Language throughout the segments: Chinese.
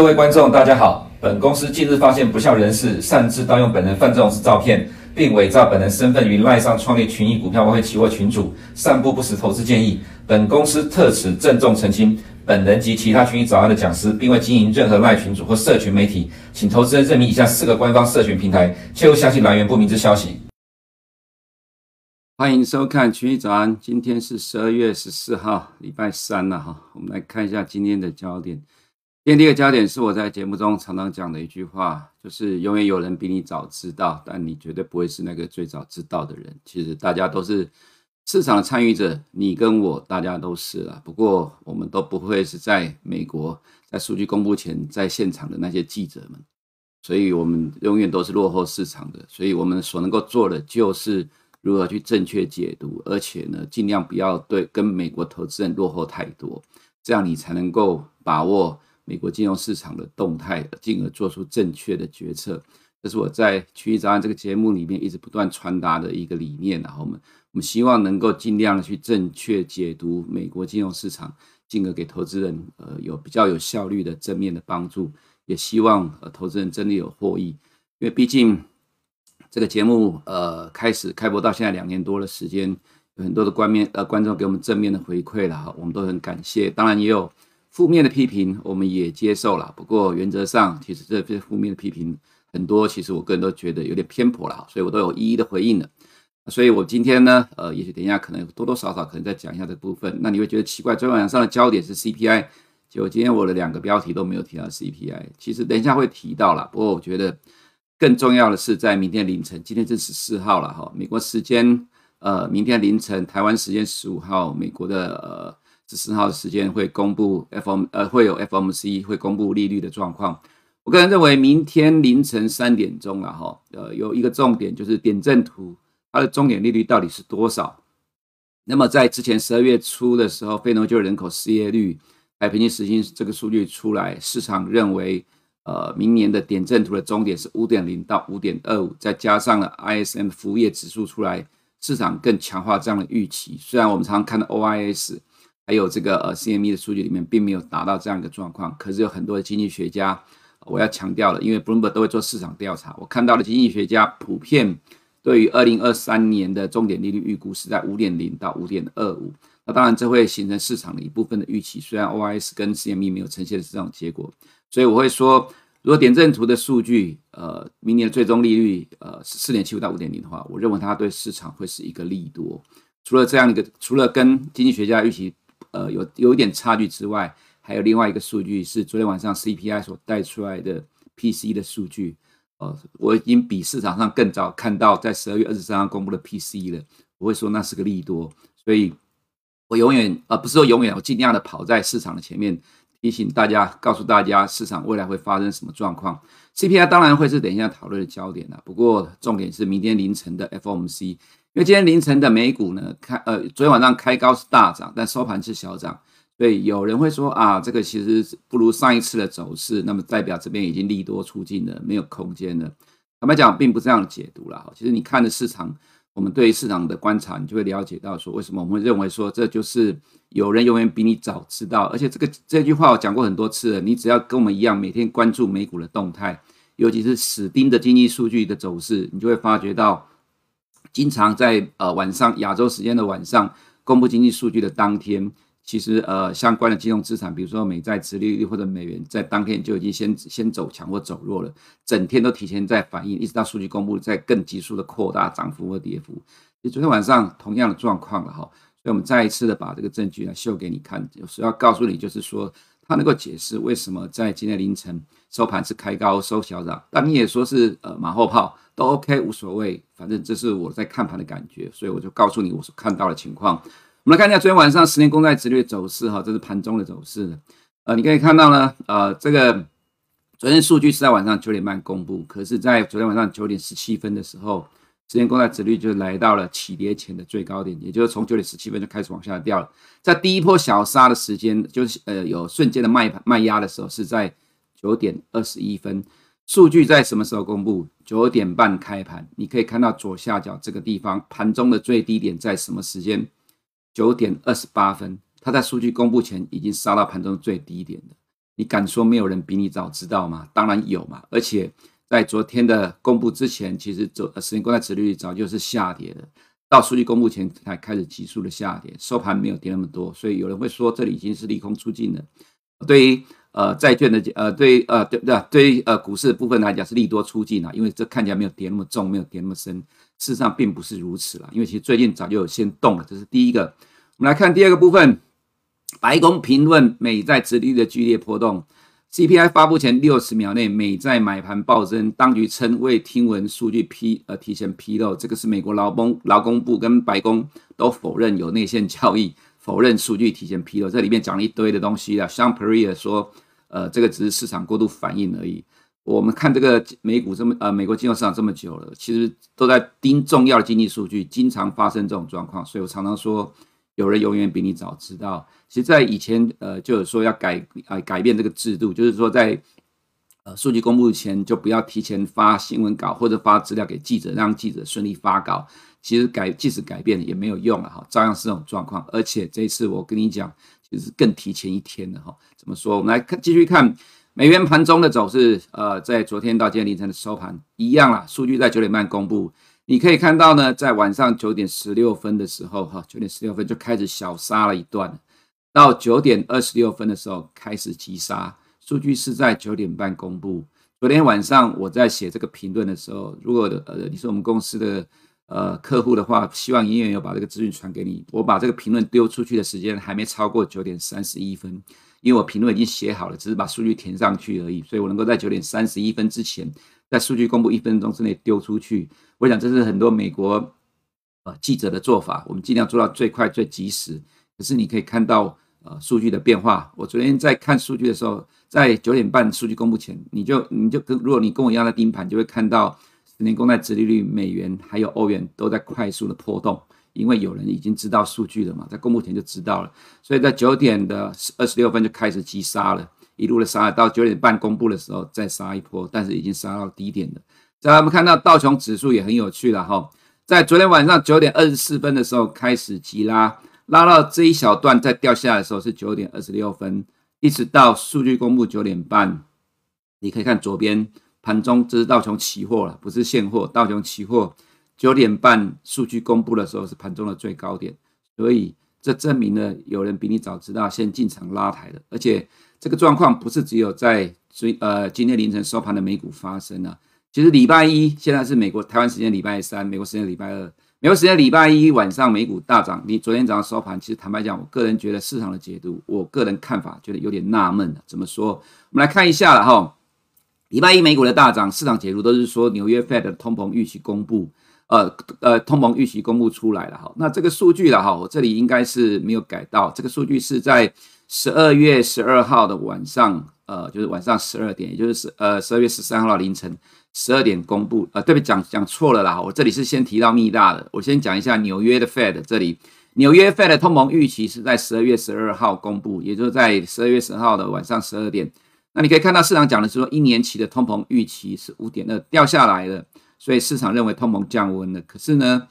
各位观众，大家好。本公司近日发现不肖人士擅自盗用本人范仲式照片，并伪造本人身份于赖上创立群益股票外汇期货群组，散布不实投资建议。本公司特此郑重澄清，本人及其他群益早安的讲师，并未经营任何赖群组或社群媒体，请投资人认明以下四个官方社群平台，切勿相信来源不明之消息。欢迎收看群益早安，今天是十二月十四号，礼拜三了哈。我们来看一下今天的焦点。今天第一个焦点是我在节目中常常讲的一句话，就是永远有人比你早知道，但你绝对不会是那个最早知道的人。其实大家都是市场的参与者，你跟我大家都是了。不过我们都不会是在美国在数据公布前在现场的那些记者们，所以我们永远都是落后市场的。所以我们所能够做的就是如何去正确解读，而且呢，尽量不要对跟美国投资人落后太多，这样你才能够把握。美国金融市场的动态，进而做出正确的决策，这是我在《区域早安》这个节目里面一直不断传达的一个理念。然后我们我们希望能够尽量的去正确解读美国金融市场，进而给投资人呃有比较有效率的正面的帮助。也希望呃投资人真的有获益，因为毕竟这个节目呃开始开播到现在两年多的时间，有很多的观面呃观众给我们正面的回馈了哈，我们都很感谢。当然也有。负面的批评我们也接受了，不过原则上其实这些负面的批评很多，其实我个人都觉得有点偏颇了，所以我都有一一的回应了。所以我今天呢，呃，也许等一下可能多多少少可能再讲一下这部分。那你会觉得奇怪，昨天晚上的焦点是 CPI，结果今天我的两个标题都没有提到 CPI。其实等一下会提到了，不过我觉得更重要的是在明天凌晨，今天是十四号了哈，美国时间呃明天凌晨，台湾时间十五号，美国的呃。十四号的时间会公布 FOM 呃，会有 FOMC 会公布利率的状况。我个人认为明天凌晨三点钟了哈，呃，有一个重点就是点阵图它的终点利率到底是多少？那么在之前十二月初的时候，非农就业人口失业率还平均时薪这个数据出来，市场认为呃明年的点阵图的终点是五点零到五点二五，再加上了 ISM 服务业指数出来，市场更强化这样的预期。虽然我们常常看到 OIS。还有这个呃 CME 的数据里面并没有达到这样一个状况，可是有很多的经济学家，我要强调了，因为 Bloomberg 都会做市场调查，我看到的经济学家普遍对于二零二三年的重点利率预估是在五点零到五点二五，那当然这会形成市场的一部分的预期，虽然 OIS 跟 CME 没有呈现的是这种结果，所以我会说，如果点阵图的数据呃明年最终利率呃是四点七五到五点零的话，我认为它对市场会是一个利多。除了这样一个，除了跟经济学家预期。呃，有有一点差距之外，还有另外一个数据是昨天晚上 CPI 所带出来的 PC 的数据。呃，我已经比市场上更早看到在十二月二十三号公布的 PC 了。我会说那是个利多，所以我永远呃不是说永远，我尽量的跑在市场的前面，提醒大家，告诉大家市场未来会发生什么状况。CPI 当然会是等一下讨论的焦点了，不过重点是明天凌晨的 FOMC。因为今天凌晨的美股呢，开呃，昨天晚上开高是大涨，但收盘是小涨，所以有人会说啊，这个其实不如上一次的走势，那么代表这边已经利多出尽了，没有空间了。坦白讲，并不是这样解读了。其实你看的市场，我们对市场的观察，你就会了解到说，为什么我们会认为说，这就是有人永远比你早知道。而且这个这句话我讲过很多次了，你只要跟我们一样，每天关注美股的动态，尤其是死盯的经济数据的走势，你就会发觉到。经常在呃晚上亚洲时间的晚上公布经济数据的当天，其实呃相关的金融资产，比如说美债殖利率或者美元，在当天就已经先先走强或走弱了，整天都提前在反应，一直到数据公布，再更急速的扩大涨幅或跌幅。其实昨天晚上同样的状况了哈，所以我们再一次的把这个证据来秀给你看，就是要告诉你，就是说。它能够解释为什么在今天凌晨收盘是开高收小涨，但你也说是呃马后炮都 OK 无所谓，反正这是我在看盘的感觉，所以我就告诉你我所看到的情况。我们来看一下昨天晚上十年公债殖利率走势哈，这是盘中的走势。呃，你可以看到呢，呃，这个昨天数据是在晚上九点半公布，可是，在昨天晚上九点十七分的时候。十年公债殖率就来到了起跌前的最高点，也就是从九点十七分就开始往下掉了。在第一波小杀的时间，就是呃有瞬间的卖盘卖压的时候，是在九点二十一分。数据在什么时候公布？九点半开盘，你可以看到左下角这个地方，盘中的最低点在什么时间？九点二十八分。它在数据公布前已经杀到盘中最低点了。你敢说没有人比你早知道吗？当然有嘛！而且在昨天的公布之前，其实昨十年公债殖利率早就是下跌了，到数据公布前才开始急速的下跌，收盘没有跌那么多，所以有人会说这里已经是利空出尽了。对于呃债券的呃对呃对对对于呃股市的部分来讲是利多出尽了，因为这看起来没有跌那么重，没有跌那么深，事实上并不是如此了，因为其实最近早就有先动了，这是第一个。我们来看第二个部分。白宫评论美债殖利率的剧烈波动，CPI 发布前六十秒内美债买盘暴增，当局称未听闻数据披呃提前披露，这个是美国劳工劳工部跟白宫都否认有内线交易，否认数据提前披露，这里面讲了一堆的东西啊。像 Perea 说，呃，这个只是市场过度反应而已。我们看这个美股这么呃美国金融市场这么久了，其实都在盯重要的经济数据，经常发生这种状况，所以我常常说。有人永远比你早知道。其实，在以前，呃，就有说要改呃改变这个制度，就是说在呃数据公布前就不要提前发新闻稿或者发资料给记者，让记者顺利发稿。其实改即使改变了也没有用了哈，照样是这种状况。而且这一次我跟你讲，其实更提前一天了哈。怎么说？我们来看继续看美元盘中的走势。呃，在昨天到今天凌晨的收盘一样啦，数据在九点半公布。你可以看到呢，在晚上九点十六分的时候，哈，九点十六分就开始小杀了一段，到九点二十六分的时候开始急杀。数据是在九点半公布。昨天晚上我在写这个评论的时候，如果呃你是我们公司的呃客户的话，希望营业员有把这个资讯传给你。我把这个评论丢出去的时间还没超过九点三十一分，因为我评论已经写好了，只是把数据填上去而已，所以我能够在九点三十一分之前。在数据公布一分钟之内丢出去，我想这是很多美国呃记者的做法。我们尽量做到最快最及时。可是你可以看到呃数据的变化。我昨天在看数据的时候，在九点半数据公布前，你就你就跟如果你跟我一样在盯盘，就会看到十年公债殖利率、美元还有欧元都在快速的波动，因为有人已经知道数据了嘛，在公布前就知道了，所以在九点的二十六分就开始急杀了。一路的杀到九点半公布的时候再杀一波，但是已经杀到低点了。再来我们看到道琼指数也很有趣了哈，在昨天晚上九点二十四分的时候开始急拉，拉到这一小段再掉下来的时候是九点二十六分，一直到数据公布九点半。你可以看左边盘中，这是道琼期货了，不是现货。道琼期货九点半数据公布的时候是盘中的最高点，所以这证明了有人比你早知道先进场拉抬的，而且。这个状况不是只有在最呃今天凌晨收盘的美股发生啊，其实礼拜一现在是美国台湾时间礼拜三，美国时间礼拜二，美国时间礼拜一晚上美股大涨。你昨天早上收盘，其实坦白讲，我个人觉得市场的解读，我个人看法觉得有点纳闷。怎么说？我们来看一下了哈。礼拜一美股的大涨，市场解读都是说纽约 Fed 的通膨预期公布，呃呃，通膨预期公布出来了哈。那这个数据了哈，我这里应该是没有改到，这个数据是在。十二月十二号的晚上，呃，就是晚上十二点，也就是十呃十二月十三号凌晨十二点公布。呃，对不起，讲讲错了啦，我这里是先提到密大的，我先讲一下纽约的 Fed 这里，纽约 Fed 的通膨预期是在十二月十二号公布，也就是在十二月十号的晚上十二点。那你可以看到市场讲的是说，一年期的通膨预期是五点二，掉下来了，所以市场认为通膨降温了。可是呢，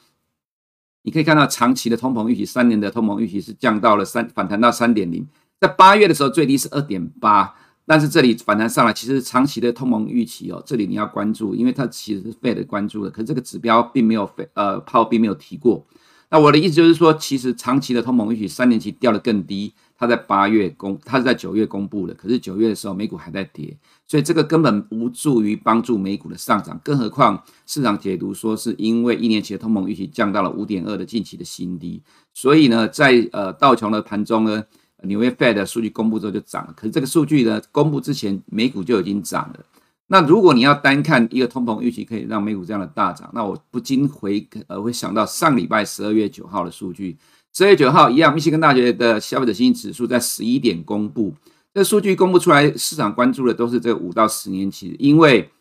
你可以看到长期的通膨预期，三年的通膨预期是降到了三，反弹到三点零。在八月的时候，最低是二点八，但是这里反弹上来，其实长期的通膨预期哦，这里你要关注，因为它其实是 Fed 关注的，可是这个指标并没有 Fed 呃炮并没有提过。那我的意思就是说，其实长期的通膨预期三年期掉得更低，它在八月公，它是在九月公布的，可是九月的时候美股还在跌，所以这个根本无助于帮助美股的上涨，更何况市场解读说是因为一年期的通膨预期降到了五点二的近期的新低，所以呢，在呃道琼的盘中呢。纽约 Fed 的数据公布之后就涨了，可是这个数据呢，公布之前美股就已经涨了。那如果你要单看一个通膨预期可以让美股这样的大涨，那我不禁回呃会想到上礼拜十二月九号的数据。十二月九号一样，密西根大学的消费者信心指数在十一点公布，这数据公布出来，市场关注的都是这五到十年期，因为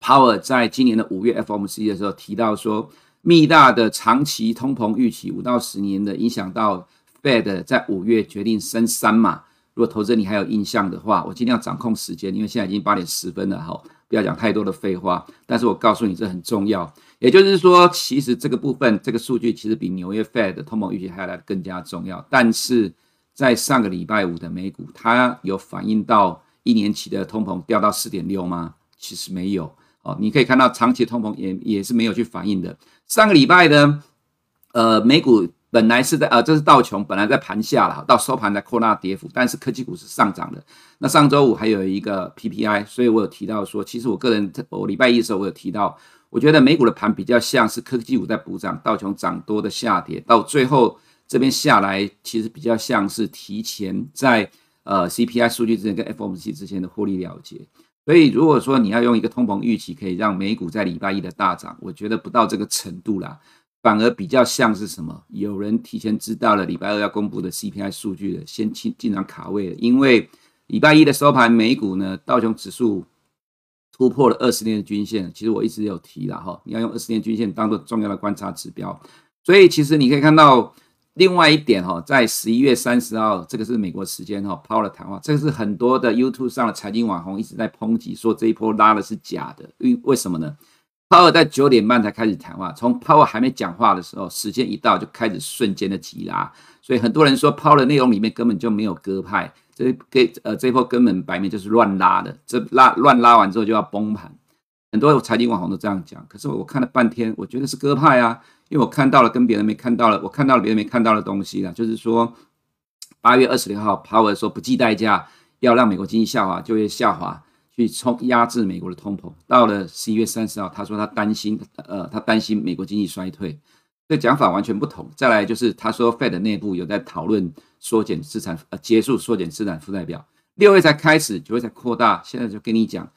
Power 在今年的五月 FOMC 的时候提到说，密大的长期通膨预期五到十年的影响到。Fed 在五月决定升三嘛，如果投资人你还有印象的话，我尽量掌控时间，因为现在已经八点十分了，哈，不要讲太多的废话。但是我告诉你，这很重要。也就是说，其实这个部分，这个数据其实比纽约 Fed 的通膨预期还要来得更加重要。但是在上个礼拜五的美股，它有反映到一年期的通膨掉到四点六吗？其实没有哦。你可以看到长期通膨也也是没有去反映的。上个礼拜呢呃美股本来是在呃这是道琼本来在盘下了，到收盘在扩大跌幅，但是科技股是上涨的。那上周五还有一个 PPI，所以我有提到说，其实我个人我礼拜一的时候我有提到，我觉得美股的盘比较像是科技股在补涨，道琼涨多的下跌，到最后。这边下来其实比较像是提前在呃 CPI 数据之前跟 FOMC 之前的获利了结，所以如果说你要用一个通膨预期可以让美股在礼拜一的大涨，我觉得不到这个程度啦，反而比较像是什么？有人提前知道了礼拜二要公布的 CPI 数据的，先进进场卡位了，因为礼拜一的收盘美股呢，道琼指数突破了二十年的均线，其实我一直有提了哈，你要用二十年均线当做重要的观察指标，所以其实你可以看到。另外一点哈，在十一月三十号，这个是美国时间哈，Powell 的谈话，这个是很多的 YouTube 上的财经网红一直在抨击，说这一波拉的是假的，因为为什么呢？抛尔在九点半才开始谈话，从抛尔还没讲话的时候，时间一到就开始瞬间的急拉，所以很多人说 Powell 的内容里面根本就没有鸽派，这给呃这一波根本摆明就是乱拉的，这拉乱拉完之后就要崩盘，很多财经网红都这样讲，可是我看了半天，我觉得是鸽派啊。因为我看到了跟别人没看到了，我看到了别人没看到的东西了，就是说八月二十六号，Powell 说不计代价要让美国经济下滑，就业下滑，去冲压制美国的通膨。到了十一月三十号，他说他担心，呃，他担心美国经济衰退，这讲法完全不同。再来就是他说 Fed 内部有在讨论缩减资产，呃，结束缩减资产负债表，六月才开始，九月才扩大，现在就跟你讲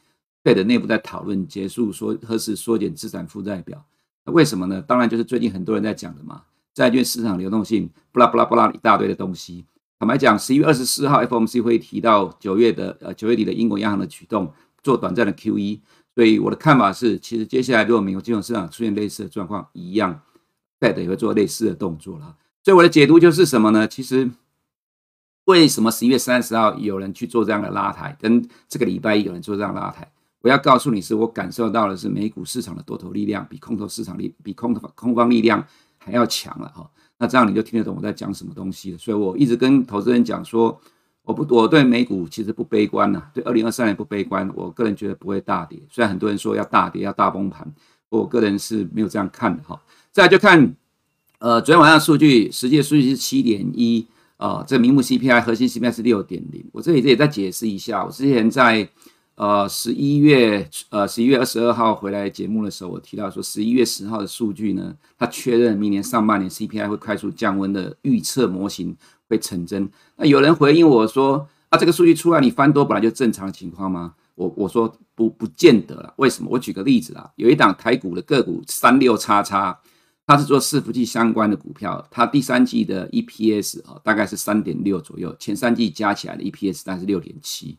Fed 内部在讨论结束缩何时缩减资产负债表。为什么呢？当然就是最近很多人在讲的嘛，债券市场流动性，不拉不拉不拉一大堆的东西。坦白讲，十一月二十四号 FOMC 会提到九月的呃九月底的英国央行的举动，做短暂的 QE。所以我的看法是，其实接下来如果美国金融市场出现类似的状况一样，Fed 也会做类似的动作了。所以我的解读就是什么呢？其实为什么十一月三十号有人去做这样的拉抬，跟这个礼拜一有人做这样拉抬？我要告诉你是，我感受到的是美股市场的多头力量比空头市场力比空头空方力量还要强了哈。那这样你就听得懂我在讲什么东西了。所以我一直跟投资人讲说，我不我对美股其实不悲观呐，对二零二三年不悲观。我个人觉得不会大跌，虽然很多人说要大跌要大崩盘，我个人是没有这样看的哈。再来就看呃昨天晚上数据，实际数据是七点一啊，这名目 CPI 核心 CPI 是六点零。我这里这里再解释一下，我之前在。呃，十一月呃十一月二十二号回来节目的时候，我提到说，十一月十号的数据呢，它确认明年上半年 CPI 会快速降温的预测模型会成真。那有人回应我说，啊，这个数据出来你翻多本来就正常情况吗？我我说不不见得了。为什么？我举个例子啊，有一档台股的个股三六叉叉，它是做伺服器相关的股票，它第三季的 EPS 啊大概是三点六左右，前三季加起来的 EPS 大概是六点七。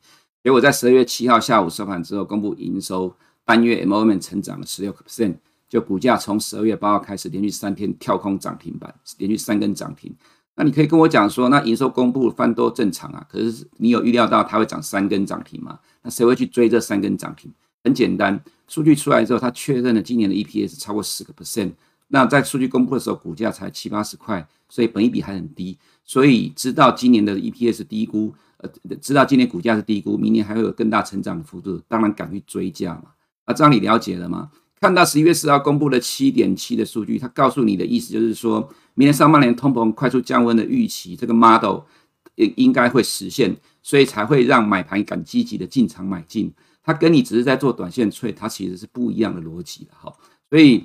结果在十二月七号下午收盘之后，公布营收单月 MOM 成长了十六个 percent，就股价从十二月八号开始连续三天跳空涨停板，连续三根涨停。那你可以跟我讲说，那营收公布翻多正常啊？可是你有预料到它会涨三根涨停吗？那谁会去追这三根涨停？很简单，数据出来之后，它确认了今年的 EPS 超过十个 percent。那在数据公布的时候，股价才七八十块，所以本益比还很低，所以知道今年的 EPS 低估。呃，知道今年股价是低估，明年还会有更大成长的幅度，当然敢去追加嘛。啊，这样你了解了吗？看到十一月四号公布的七点七的数据，它告诉你的意思就是说，明年上半年通膨快速降温的预期，这个 model 应应该会实现，所以才会让买盘敢积极的进场买进。它跟你只是在做短线 trade，它其实是不一样的逻辑的哈。所以，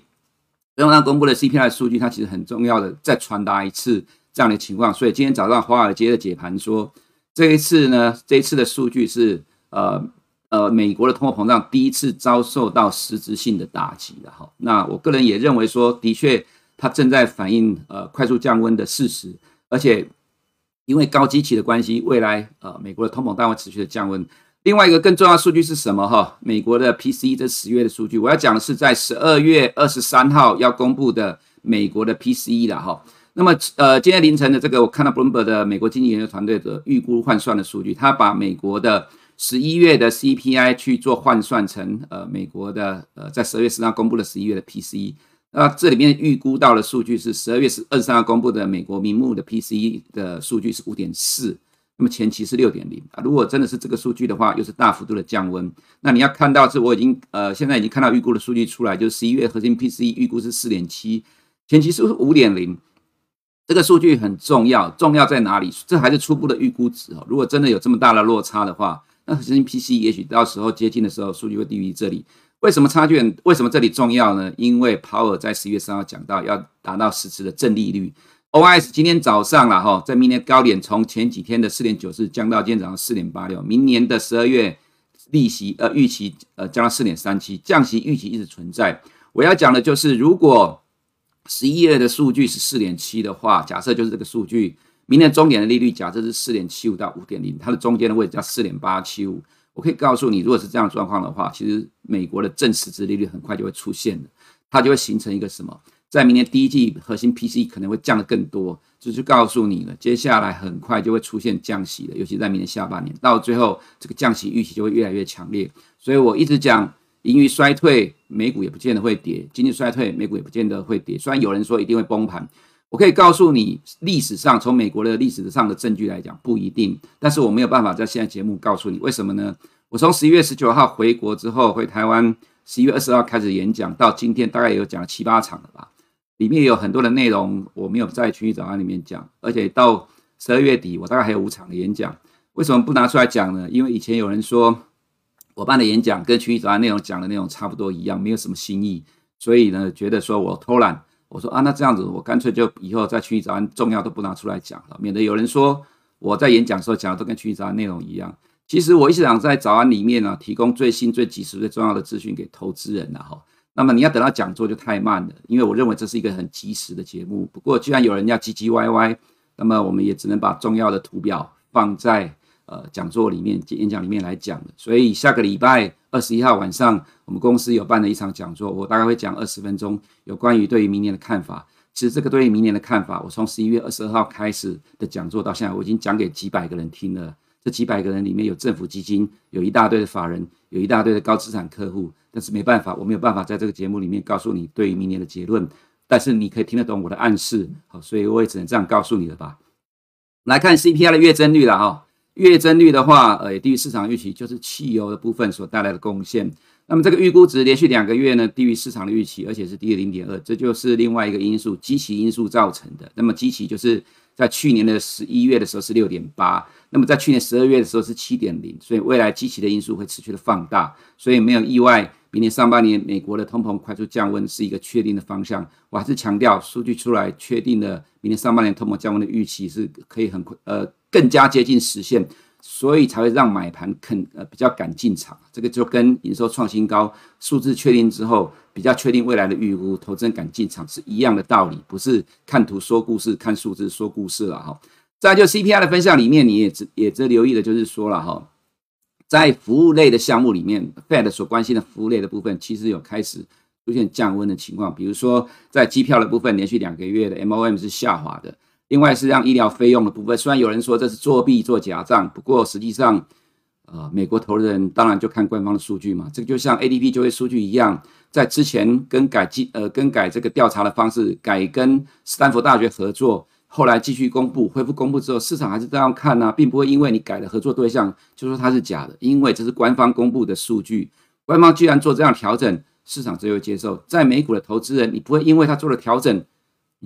昨天晚上公布的 CPI 数据，它其实很重要的再传达一次这样的情况。所以今天早上华尔街的解盘说。这一次呢，这一次的数据是呃呃，美国的通货膨胀第一次遭受到实质性的打击了哈。那我个人也认为说，的确它正在反映呃快速降温的事实，而且因为高基期的关系，未来呃美国的通膨将会持续的降温。另外一个更重要的数据是什么哈？美国的 PCE 这十月的数据，我要讲的是在十二月二十三号要公布的美国的 PCE 了哈。那么，呃，今天凌晨的这个，我看到 Bloomberg 的美国经济研究团队的预估换算的数据，他把美国的十一月的 CPI 去做换算成，呃，美国的呃，在十二月十号公布的十一月的 PCE，那这里面预估到的数据是十二月十二十三号公布的美国名目的 PCE 的数据是五点四，那么前期是六点零啊。如果真的是这个数据的话，又是大幅度的降温。那你要看到是，我已经呃现在已经看到预估的数据出来，就是十一月核心 PCE 预估是四点七，前期是五点零。这个数据很重要，重要在哪里？这还是初步的预估值哦。如果真的有这么大的落差的话，那核心 PC 也许到时候接近的时候，数据会低于这里。为什么差距很？为什么这里重要呢？因为鲍尔在十一月三号讲到要达到实质的正利率。OIS 今天早上了哈，在明年高点从前几天的四点九四降到今天早上四点八六，明年的十二月利息呃预期呃降到四点三七，降息预期一直存在。我要讲的就是，如果十一月的数据是四点七的话，假设就是这个数据，明年终点的利率假设是四点七五到五点零，它的中间的位置叫四点八七五。我可以告诉你，如果是这样的状况的话，其实美国的正实质利率很快就会出现的，它就会形成一个什么？在明年第一季核心 p c 可能会降得更多，就是告诉你了，接下来很快就会出现降息的，尤其在明年下半年，到最后这个降息预期就会越来越强烈。所以我一直讲，盈余衰退，美股也不见得会跌；经济衰退，美股也不见得会跌。虽然有人说一定会崩盘。我可以告诉你，历史上从美国的历史上的证据来讲不一定，但是我没有办法在现在节目告诉你为什么呢？我从十一月十九号回国之后回台湾，十一月二十号开始演讲，到今天大概也有讲了七八场了吧，里面有很多的内容我没有在群益早安里面讲，而且到十二月底我大概还有五场的演讲，为什么不拿出来讲呢？因为以前有人说我办的演讲跟群益早安内容讲的内容差不多一样，没有什么新意，所以呢觉得说我偷懒。我说啊，那这样子，我干脆就以后在群益早安重要都不拿出来讲了，免得有人说我在演讲的时候讲的都跟群益早安内容一样。其实我一直想在早安里面呢，提供最新、最及时、最重要的资讯给投资人了哈。那么你要等到讲座就太慢了，因为我认为这是一个很及时的节目。不过既然有人要唧唧歪歪，那么我们也只能把重要的图表放在。呃，讲座里面、演讲里面来讲的，所以下个礼拜二十一号晚上，我们公司有办了一场讲座，我大概会讲二十分钟，有关于对于明年的看法。其实这个对于明年的看法，我从十一月二十二号开始的讲座到现在，我已经讲给几百个人听了。这几百个人里面有政府基金，有一大堆的法人，有一大堆的高资产客户。但是没办法，我没有办法在这个节目里面告诉你对于明年的结论，但是你可以听得懂我的暗示，好，所以我也只能这样告诉你了吧。来看 CPI 的月增率了哈。月增率的话，呃，也低于市场预期，就是汽油的部分所带来的贡献。那么这个预估值连续两个月呢，低于市场的预期，而且是低于零点二，这就是另外一个因素，基期因素造成的。那么基期就是在去年的十一月的时候是六点八，那么在去年十二月的时候是七点零，所以未来基期的因素会持续的放大，所以没有意外。明年上半年，美国的通膨快速降温是一个确定的方向。我还是强调，数据出来确定了，明年上半年通膨降温的预期是可以很快，呃，更加接近实现，所以才会让买盘肯呃比较敢进场。这个就跟营收创新高数字确定之后，比较确定未来的预估，投资人敢进场是一样的道理，不是看图说故事，看数字说故事了哈。再就 CPI 的分项里面，你也只也只留意的就是说了哈。在服务类的项目里面，Fed 所关心的服务类的部分，其实有开始出现降温的情况。比如说，在机票的部分，连续两个月的 MOM 是下滑的。另外是让医疗费用的部分，虽然有人说这是作弊做假账，不过实际上，呃，美国投资人当然就看官方的数据嘛。这个就像 ADP 就业数据一样，在之前更改计呃更改这个调查的方式，改跟斯坦福大学合作。后来继续公布，恢复公布之后，市场还是这样看呢、啊，并不会因为你改了合作对象就说它是假的，因为这是官方公布的数据。官方既然做这样调整，市场只有接受。在美股的投资人，你不会因为他做了调整，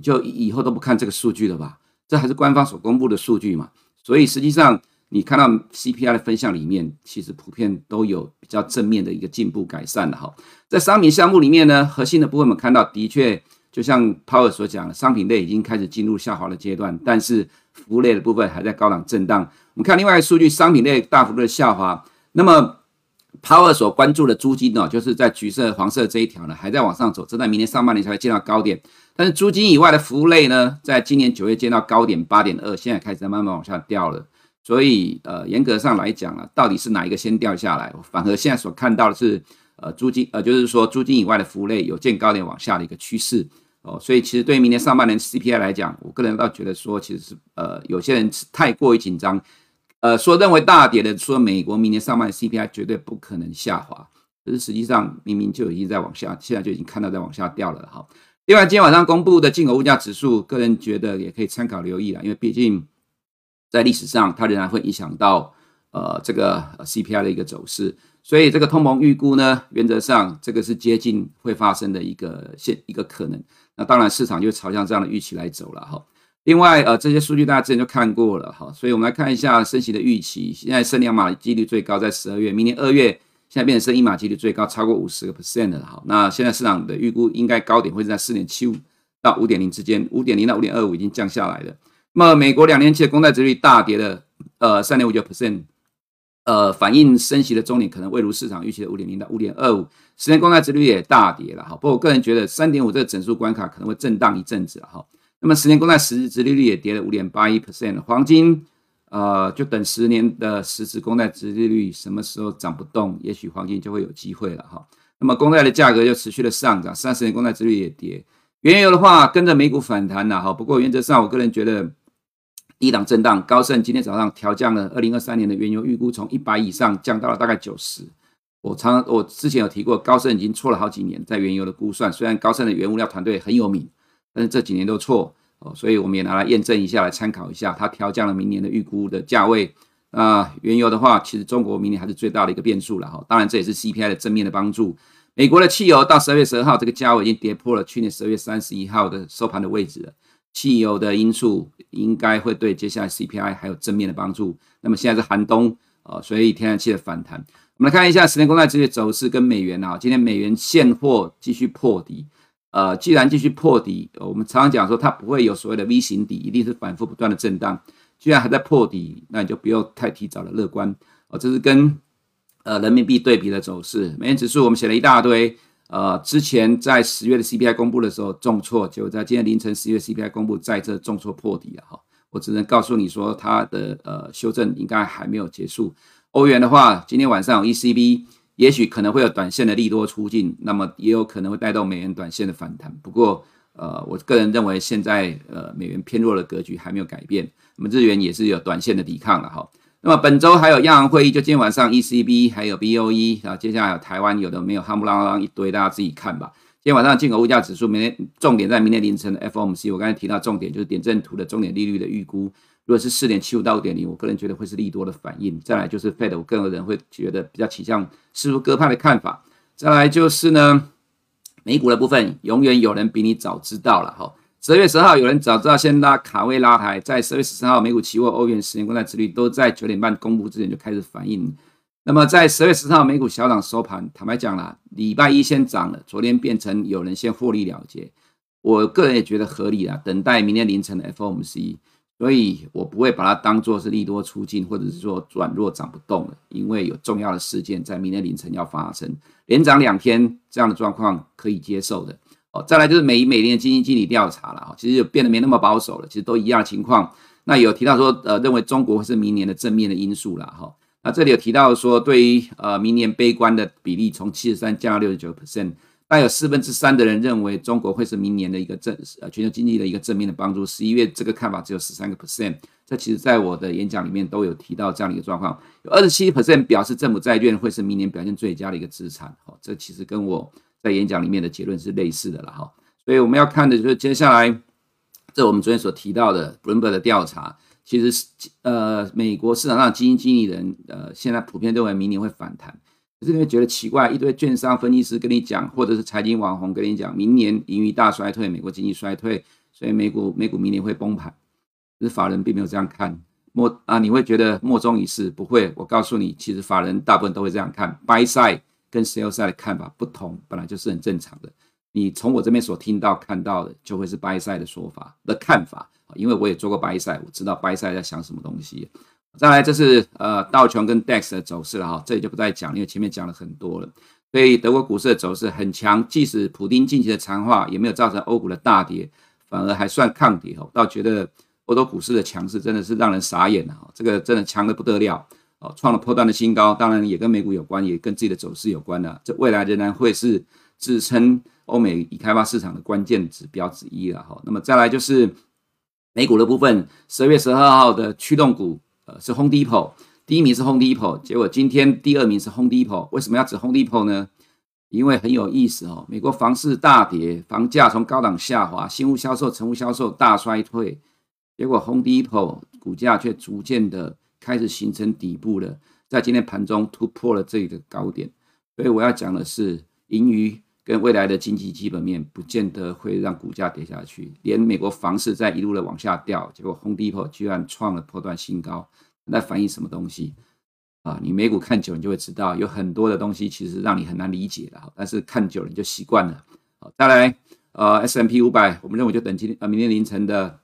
就以后都不看这个数据了吧？这还是官方所公布的数据嘛。所以实际上，你看到 CPI 的分项里面，其实普遍都有比较正面的一个进步改善的哈。在商品项目里面呢，核心的部分我们看到的确。就像 Power 所讲的，商品类已经开始进入下滑的阶段，但是服务类的部分还在高档震荡。我们看另外一个数据，商品类大幅度的下滑。那么 Power 所关注的租金呢，就是在橘色、黄色这一条呢，还在往上走，这在明年上半年才会见到高点。但是租金以外的服务类呢，在今年九月见到高点八点二，现在开始在慢慢往下掉了。所以呃，严格上来讲啊，到底是哪一个先掉下来？反而现在所看到的是。呃，租金呃，就是说租金以外的服务类有见高点往下的一个趋势哦，所以其实对于明年上半年 CPI 来讲，我个人倒觉得说，其实是呃，有些人太过于紧张，呃，说认为大跌的说美国明年上半年 CPI 绝对不可能下滑，可是实际上明明就已经在往下，现在就已经看到在往下掉了哈。另外，今天晚上公布的进口物价指数，个人觉得也可以参考留意了，因为毕竟在历史上它仍然会影响到呃这个 CPI 的一个走势。所以这个通膨预估呢，原则上这个是接近会发生的一个现一个可能。那当然市场就朝向这样的预期来走了哈。另外呃这些数据大家之前就看过了哈，所以我们来看一下升息的预期。现在升两码几率最高在十二月，明年二月。现在变成升一码几率最高，超过五十个 percent 了哈。那现在市场的预估应该高点会在四点七五到五点零之间，五点零到五点二五已经降下来了。那么美国两年期的公债殖率大跌了，呃，三点五九 percent，呃，反映升息的终点可能未如市场预期的五点零到五点二五。十年公债殖率也大跌了哈。不过我个人觉得三点五这个整数关卡可能会震荡一阵子了哈。那么十年公债实质殖利率也跌了五点八一 percent，黄金。呃，就等十年的实质公债殖利率什么时候涨不动，也许黄金就会有机会了哈。那么公债的价格就持续的上涨，三十年公债殖率也跌。原油的话跟着美股反弹了哈。不过原则上，我个人觉得低档震荡。高盛今天早上调降了二零二三年的原油预估，从一百以上降到了大概九十。我常我之前有提过，高盛已经错了好几年在原油的估算，虽然高盛的原物料团队很有名，但是这几年都错。哦，所以我们也拿来验证一下，来参考一下。它调降了明年的预估的价位。那原油的话，其实中国明年还是最大的一个变数了哈。当然，这也是 CPI 的正面的帮助。美国的汽油到十二月十二号，这个价位已经跌破了去年十二月三十一号的收盘的位置了。汽油的因素应该会对接下来 CPI 还有正面的帮助。那么现在是寒冬啊，所以天然气的反弹。我们来看一下十年公债这些走势跟美元啊，今天美元现货继续破底。呃，既然继续破底，我们常常讲说它不会有所谓的 V 型底，一定是反复不断的震荡。既然还在破底，那你就不用太提早的乐观。哦，这是跟呃人民币对比的走势。美元指数我们写了一大堆，呃，之前在十月的 CPI 公布的时候重挫，结果在今天凌晨十月 CPI 公布，再次重挫破底了哈。我只能告诉你说，它的呃修正应该还没有结束。欧元的话，今天晚上有 ECB。也许可能会有短线的利多出境，那么也有可能会带动美元短线的反弹。不过，呃，我个人认为现在呃美元偏弱的格局还没有改变，那么日元也是有短线的抵抗了哈。那么本周还有央行会议，就今天晚上 ECB 还有 BOE 啊，接下来有台湾有的没有，夯不啷啷一堆，大家自己看吧。今天晚上进口物价指数，明天重点在明天凌晨的 FOMC，我刚才提到重点就是点阵图的重点利率的预估。如果是四点七五到五点零，我个人觉得会是利多的反应。再来就是 Fed，我个人会觉得比较倾向似乎鸽派的看法。再来就是呢，美股的部分，永远有人比你早知道了哈。十月十号有人早知道先拉卡位拉抬，在十月十三号美股期货、欧元十年公债殖利率都在九点半公布之前就开始反应。那么在十月十号美股小涨收盘，坦白讲了，礼拜一先涨了，昨天变成有人先获利了结。我个人也觉得合理啦，等待明天凌晨的 FOMC。所以我不会把它当做是利多出尽，或者是说转弱涨不动了，因为有重要的事件在明天凌晨要发生，连涨两天这样的状况可以接受的。哦，再来就是每每年的基金经理调查了，其实就变得没那么保守了，其实都一样的情况。那有提到说，呃，认为中国是明年的正面的因素了，哈。那这里有提到说，对于呃明年悲观的比例从七十三降到六十九 percent。大有四分之三的人认为中国会是明年的一个正呃全球经济的一个正面的帮助。十一月这个看法只有十三个 percent，这其实在我的演讲里面都有提到这样的一个状况。有二十七 percent 表示政府债券会是明年表现最佳的一个资产。好，这其实跟我在演讲里面的结论是类似的了哈。所以我们要看的就是接下来这我们昨天所提到的 Bloomberg 的调查，其实是呃美国市场上基金经理人呃现在普遍认为明年会反弹。可是你会觉得奇怪，一堆券商分析师跟你讲，或者是财经网红跟你讲，明年盈余大衰退，美国经济衰退，所以美股美股明年会崩盘。可是法人并没有这样看，莫啊，你会觉得莫衷一是？不会，我告诉你，其实法人大部分都会这样看，buy side 跟 sell side 的看法不同，本来就是很正常的。你从我这边所听到看到的，就会是 buy side 的说法的看法，因为我也做过 buy side，我知道 buy side 在想什么东西。再来，这是呃道琼跟 DAX 的走势了哈，这里就不再讲，因为前面讲了很多了。所以德国股市的走势很强，即使普丁近期的谈话也没有造成欧股的大跌，反而还算抗跌哦。倒觉得欧洲股市的强势真的是让人傻眼了哈，这个真的强得不得了哦，创了破断的新高，当然也跟美股有关，也跟自己的走势有关了。这未来仍然会是支撑欧美已开发市场的关键指标之一了哈。那么再来就是美股的部分，十二月十二号的驱动股。呃，是 Home Depot，第一名是 Home Depot，结果今天第二名是 Home Depot，为什么要指 Home Depot 呢？因为很有意思哦，美国房市大跌，房价从高档下滑，新屋销售、成屋销售大衰退，结果 Home Depot 股价却逐渐的开始形成底部了，在今天盘中突破了这个高点。所以我要讲的是，盈余跟未来的经济基本面不见得会让股价跌下去。连美国房市在一路的往下掉，结果 Home Depot 居然创了破断新高，那反映什么东西？啊，你美股看久，你就会知道有很多的东西其实让你很难理解的。但是看久了你就习惯了。好，再来，呃，S&P 500，我们认为就等今天呃明天凌晨的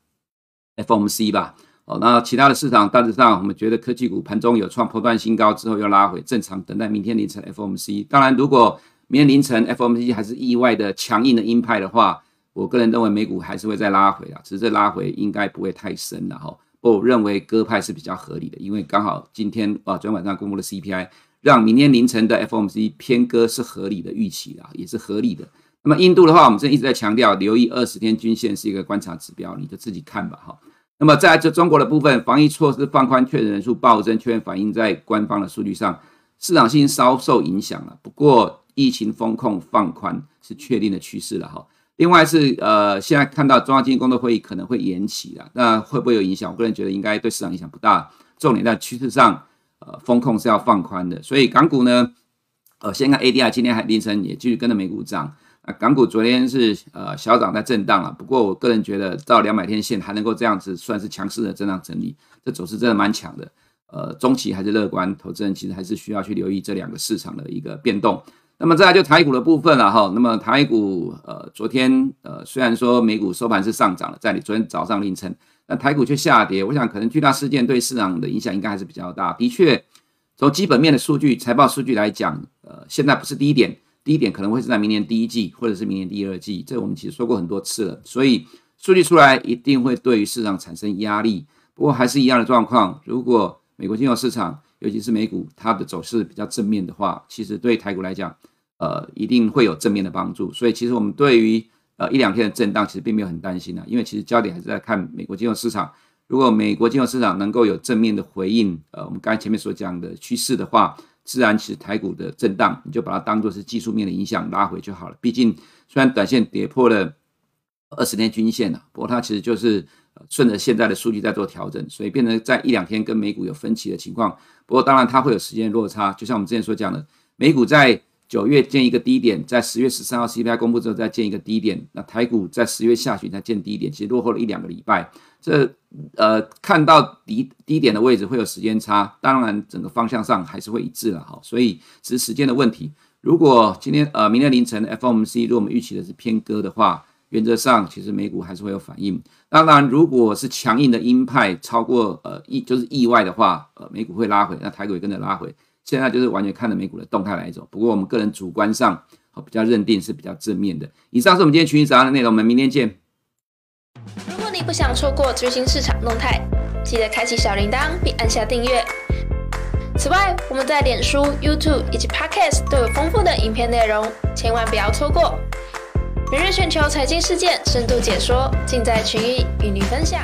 FOMC 吧。哦，那其他的市场大致上，我们觉得科技股盘中有创破断新高之后又拉回，正常等待明天凌晨 FOMC。当然，如果明天凌晨 FOMC 还是意外的强硬的鹰派的话，我个人认为美股还是会再拉回啊，只是这拉回应该不会太深了哈。我认为鸽派是比较合理的，因为刚好今天啊，昨天晚上公布的 CPI 让明天凌晨的 FOMC 偏鸽是合理的预期啊，也是合理的。那么印度的话，我们这一直在强调，留意二十天均线是一个观察指标，你就自己看吧哈。那么在这中国的部分，防疫措施放宽，确诊人数暴增，确实反映在官方的数据上，市场信心稍受影响了。不过疫情风控放宽是确定的趋势了哈。另外是呃，现在看到中央经济工作会议可能会延期了，那会不会有影响？我个人觉得应该对市场影响不大。重点在趋势上，呃，风控是要放宽的。所以港股呢，呃，先看 ADR，今天还凌晨也继续跟着美股涨。啊，港股昨天是呃小涨在震荡啊，不过我个人觉得到两百天线还能够这样子算是强势的震荡整理，这走势真的蛮强的。呃，中期还是乐观，投资人其实还是需要去留意这两个市场的一个变动。那么再来就台股的部分了哈，那么台股呃昨天呃虽然说美股收盘是上涨了，在你昨天早上凌晨，那台股却下跌，我想可能巨大事件对市场的影响应该还是比较大。的确，从基本面的数据、财报数据来讲，呃现在不是低点，低点可能会是在明年第一季或者是明年第二季，这我们其实说过很多次了，所以数据出来一定会对于市场产生压力。不过还是一样的状况，如果美国金融市场尤其是美股，它的走势比较正面的话，其实对台股来讲，呃，一定会有正面的帮助。所以其实我们对于呃一两天的震荡，其实并没有很担心啊，因为其实焦点还是在看美国金融市场。如果美国金融市场能够有正面的回应，呃，我们刚才前面所讲的趋势的话，自然其实台股的震荡，你就把它当做是技术面的影响拉回就好了。毕竟虽然短线跌破了二十天均线了，不过它其实就是。顺着现在的数据在做调整，所以变成在一两天跟美股有分歧的情况。不过当然它会有时间落差，就像我们之前所讲的，美股在九月见一个低点，在十月十三号 CPI 公布之后再见一个低点，那台股在十月下旬再见低点，其实落后了一两个礼拜。这呃看到低低点的位置会有时间差，当然整个方向上还是会一致了哈，所以只是时间的问题。如果今天呃明天凌晨 FOMC 如果我们预期的是偏鸽的话，原则上其实美股还是会有反应。当然，如果是强硬的鹰派超过呃意就是意外的话，呃美股会拉回，那台股也跟着拉回。现在就是完全看着美股的动态来走。不过我们个人主观上，比较认定是比较正面的。以上是我们今天群益早安的内容，我们明天见。如果你不想错过最新市场动态，记得开启小铃铛并按下订阅。此外，我们在脸书、YouTube 以及 Podcast 都有丰富的影片内容，千万不要错过。每日全球财经事件深度解说，尽在群益与你分享。